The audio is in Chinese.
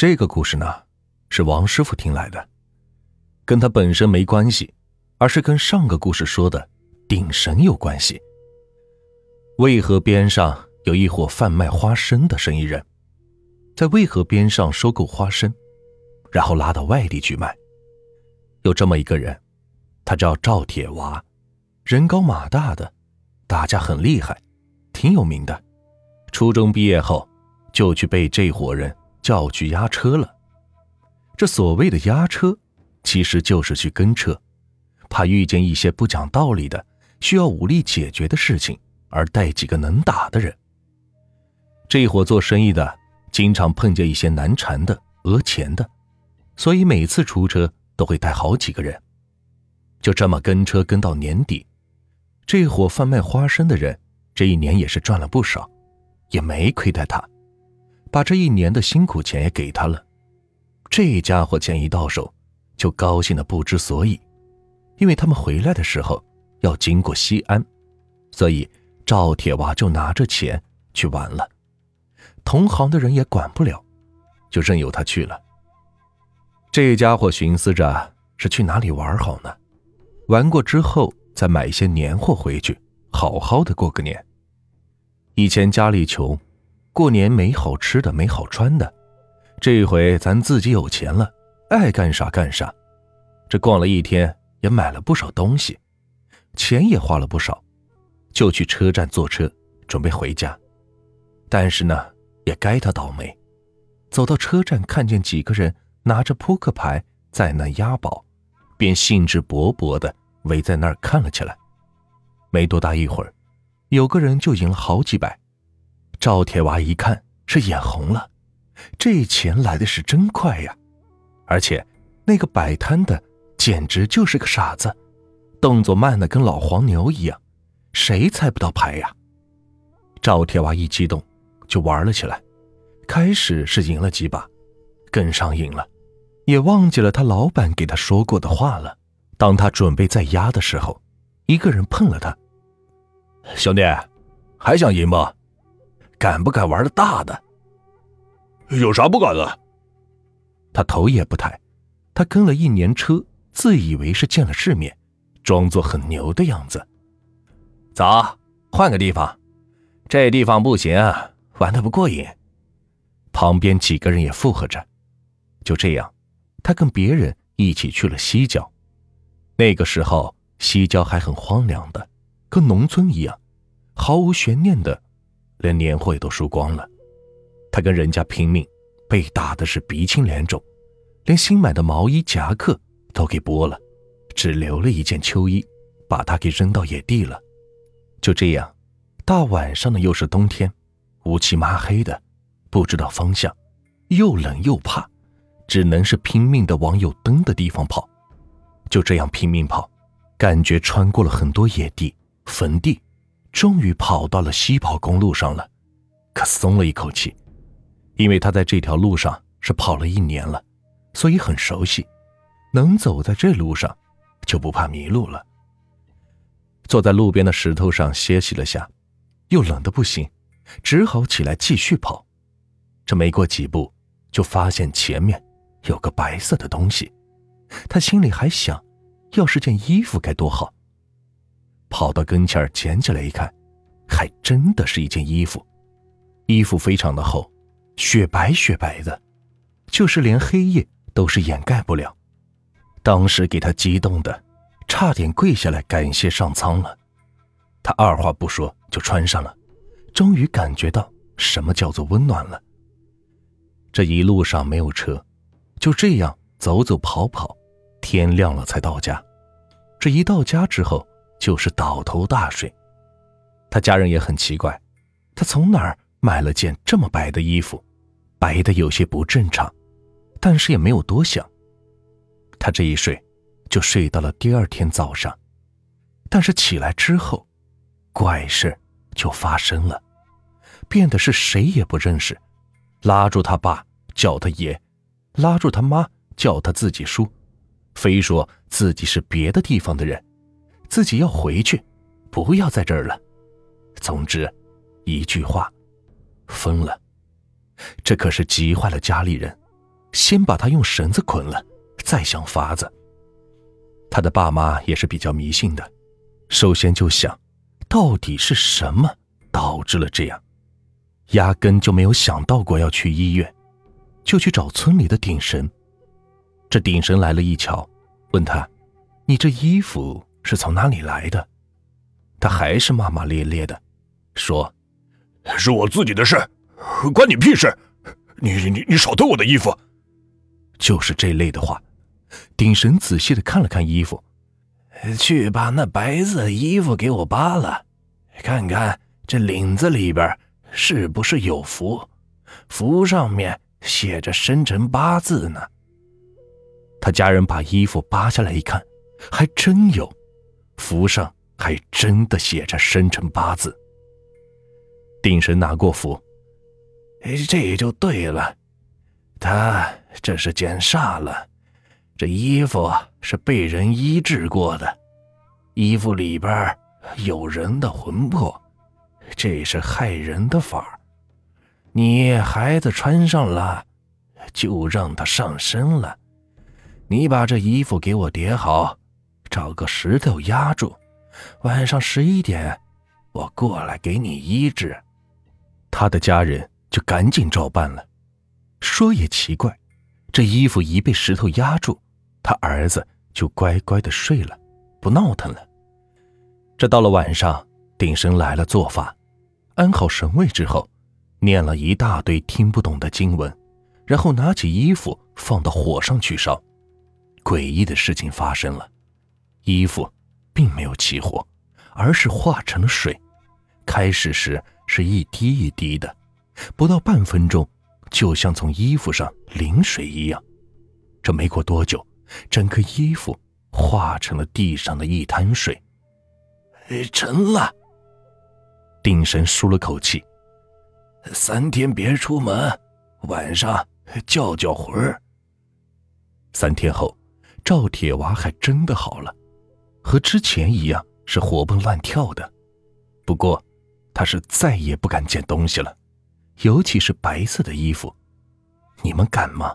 这个故事呢，是王师傅听来的，跟他本身没关系，而是跟上个故事说的顶神有关系。渭河边上有一伙贩卖花生的生意人，在渭河边上收购花生，然后拉到外地去卖。有这么一个人，他叫赵铁娃，人高马大的，打架很厉害，挺有名的。初中毕业后，就去被这伙人叫去押车了。这所谓的押车，其实就是去跟车，怕遇见一些不讲道理的、需要武力解决的事情，而带几个能打的人。这伙做生意的经常碰见一些难缠的、讹钱的，所以每次出车都会带好几个人。就这么跟车跟到年底，这伙贩卖花生的人这一年也是赚了不少。也没亏待他，把这一年的辛苦钱也给他了。这家伙钱一到手，就高兴的不知所以，因为他们回来的时候要经过西安，所以赵铁娃就拿着钱去玩了。同行的人也管不了，就任由他去了。这家伙寻思着是去哪里玩好呢？玩过之后再买一些年货回去，好好的过个年。以前家里穷，过年没好吃的，没好穿的。这回咱自己有钱了，爱干啥干啥。这逛了一天，也买了不少东西，钱也花了不少，就去车站坐车，准备回家。但是呢，也该他倒霉，走到车站，看见几个人拿着扑克牌在那押宝，便兴致勃勃的围在那儿看了起来。没多大一会儿。有个人就赢了好几百，赵铁娃一看是眼红了，这钱来的是真快呀！而且那个摆摊的简直就是个傻子，动作慢的跟老黄牛一样，谁猜不到牌呀？赵铁娃一激动就玩了起来，开始是赢了几把，更上瘾了，也忘记了他老板给他说过的话了。当他准备再压的时候，一个人碰了他。兄弟，还想赢不？敢不敢玩的大的？有啥不敢的？他头也不抬，他跟了一年车，自以为是见了世面，装作很牛的样子。走，换个地方，这地方不行，玩的不过瘾。旁边几个人也附和着。就这样，他跟别人一起去了西郊。那个时候，西郊还很荒凉的。跟农村一样，毫无悬念的，连年货也都输光了。他跟人家拼命，被打的是鼻青脸肿，连新买的毛衣夹克都给剥了，只留了一件秋衣，把他给扔到野地了。就这样，大晚上的又是冬天，乌漆麻黑的，不知道方向，又冷又怕，只能是拼命的往有灯的地方跑。就这样拼命跑，感觉穿过了很多野地。坟地，终于跑到了西跑公路上了，可松了一口气，因为他在这条路上是跑了一年了，所以很熟悉，能走在这路上，就不怕迷路了。坐在路边的石头上歇息了下，又冷得不行，只好起来继续跑。这没过几步，就发现前面有个白色的东西，他心里还想，要是件衣服该多好。跑到跟前捡起来一看，还真的是一件衣服，衣服非常的厚，雪白雪白的，就是连黑夜都是掩盖不了。当时给他激动的，差点跪下来感谢上苍了。他二话不说就穿上了，终于感觉到什么叫做温暖了。这一路上没有车，就这样走走跑跑，天亮了才到家。这一到家之后。就是倒头大睡，他家人也很奇怪，他从哪儿买了件这么白的衣服，白的有些不正常，但是也没有多想。他这一睡，就睡到了第二天早上，但是起来之后，怪事就发生了，变得是谁也不认识，拉住他爸叫他爷，拉住他妈叫他自己叔，非说自己是别的地方的人。自己要回去，不要在这儿了。总之，一句话，疯了。这可是急坏了家里人，先把他用绳子捆了，再想法子。他的爸妈也是比较迷信的，首先就想，到底是什么导致了这样，压根就没有想到过要去医院，就去找村里的顶神。这顶神来了一瞧，问他：“你这衣服是从哪里来的？”他还是骂骂咧咧的，说：“是我自己的事，关你屁事！你你你少动我的衣服！”就是这类的话。丁神仔细的看了看衣服，去把那白色的衣服给我扒了，看看这领子里边是不是有符，符上面写着生辰八字呢。他家人把衣服扒下来一看，还真有，符上还真的写着生辰八字。定神拿过符，哎，这也就对了，他这是见煞了。这衣服是被人医治过的，衣服里边有人的魂魄，这是害人的法你孩子穿上了，就让他上身了。你把这衣服给我叠好，找个石头压住，晚上十一点，我过来给你医治。他的家人就赶紧照办了。说也奇怪，这衣服一被石头压住。他儿子就乖乖的睡了，不闹腾了。这到了晚上，鼎神来了做法，安好神位之后，念了一大堆听不懂的经文，然后拿起衣服放到火上去烧。诡异的事情发生了，衣服并没有起火，而是化成了水。开始时是一滴一滴的，不到半分钟，就像从衣服上淋水一样。这没过多久。整个衣服化成了地上的一滩水，成了。定神舒了口气，三天别出门，晚上叫叫魂儿。三天后，赵铁娃还真的好了，和之前一样是活蹦乱跳的。不过，他是再也不敢捡东西了，尤其是白色的衣服。你们敢吗？